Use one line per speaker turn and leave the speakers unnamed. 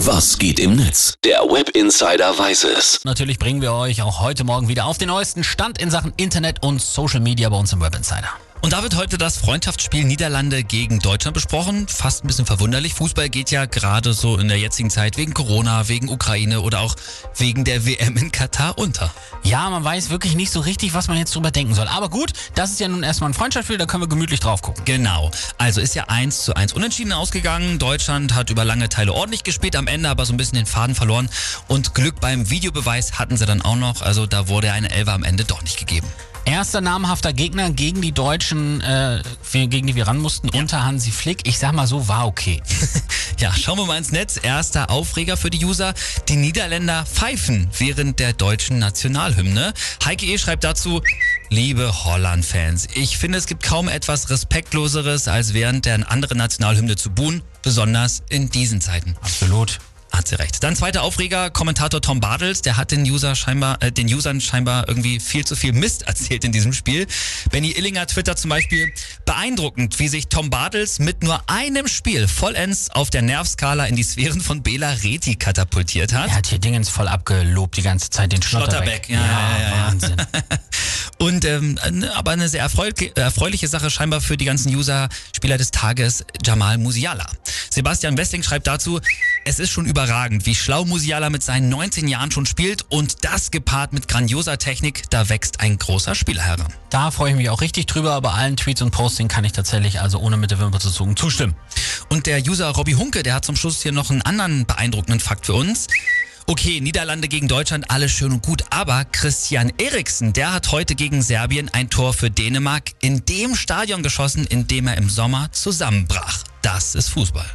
Was geht im Netz? Der Web Insider weiß es.
Natürlich bringen wir euch auch heute Morgen wieder auf den neuesten Stand in Sachen Internet und Social Media bei uns im Web Insider.
Und da wird heute das Freundschaftsspiel Niederlande gegen Deutschland besprochen. Fast ein bisschen verwunderlich. Fußball geht ja gerade so in der jetzigen Zeit wegen Corona, wegen Ukraine oder auch wegen der WM in Katar unter.
Ja, man weiß wirklich nicht so richtig, was man jetzt drüber denken soll. Aber gut, das ist ja nun erstmal ein Freundschaftsspiel, da können wir gemütlich drauf gucken.
Genau. Also ist ja 1 zu 1 unentschieden ausgegangen. Deutschland hat über lange Teile ordentlich gespielt, am Ende aber so ein bisschen den Faden verloren. Und Glück beim Videobeweis hatten sie dann auch noch. Also da wurde eine Elfer am Ende doch nicht gegeben.
Erster namhafter Gegner gegen die Deutschen, äh, gegen die wir ran mussten, ja. unter Hansi Flick. Ich sag mal so, war okay.
ja, schauen wir mal ins Netz. Erster Aufreger für die User. Die Niederländer pfeifen während der deutschen Nationalhymne. Heike E. schreibt dazu, Liebe Holland-Fans, ich finde, es gibt kaum etwas Respektloseres, als während der anderen Nationalhymne zu buhen, besonders in diesen Zeiten.
Absolut.
Hat sie recht. Dann zweiter Aufreger, Kommentator Tom Bartels, der hat den User scheinbar, äh, den Usern scheinbar irgendwie viel zu viel Mist erzählt in diesem Spiel. Benny Illinger twittert zum Beispiel, beeindruckend, wie sich Tom Bartels mit nur einem Spiel vollends auf der Nervskala in die Sphären von Bela Reti katapultiert hat.
Er hat hier Dingens voll abgelobt die ganze Zeit, den Schlotterbeck.
Schlotterbeck. Ja, ja, ja, ja, Wahnsinn. Und ähm, aber eine sehr erfreuliche Sache scheinbar für die ganzen User, Spieler des Tages, Jamal Musiala. Sebastian Wessling schreibt dazu, es ist schon überragend, wie schlau Musiala mit seinen 19 Jahren schon spielt und das gepaart mit grandioser Technik, da wächst ein großer Spieler heran.
Da freue ich mich auch richtig drüber, aber allen Tweets und Posting kann ich tatsächlich also ohne mit der Wimper zu zucken zustimmen.
Und der User Robbie Hunke, der hat zum Schluss hier noch einen anderen beeindruckenden Fakt für uns. Okay, Niederlande gegen Deutschland, alles schön und gut, aber Christian Eriksen, der hat heute gegen Serbien ein Tor für Dänemark in dem Stadion geschossen, in dem er im Sommer zusammenbrach. Das ist Fußball.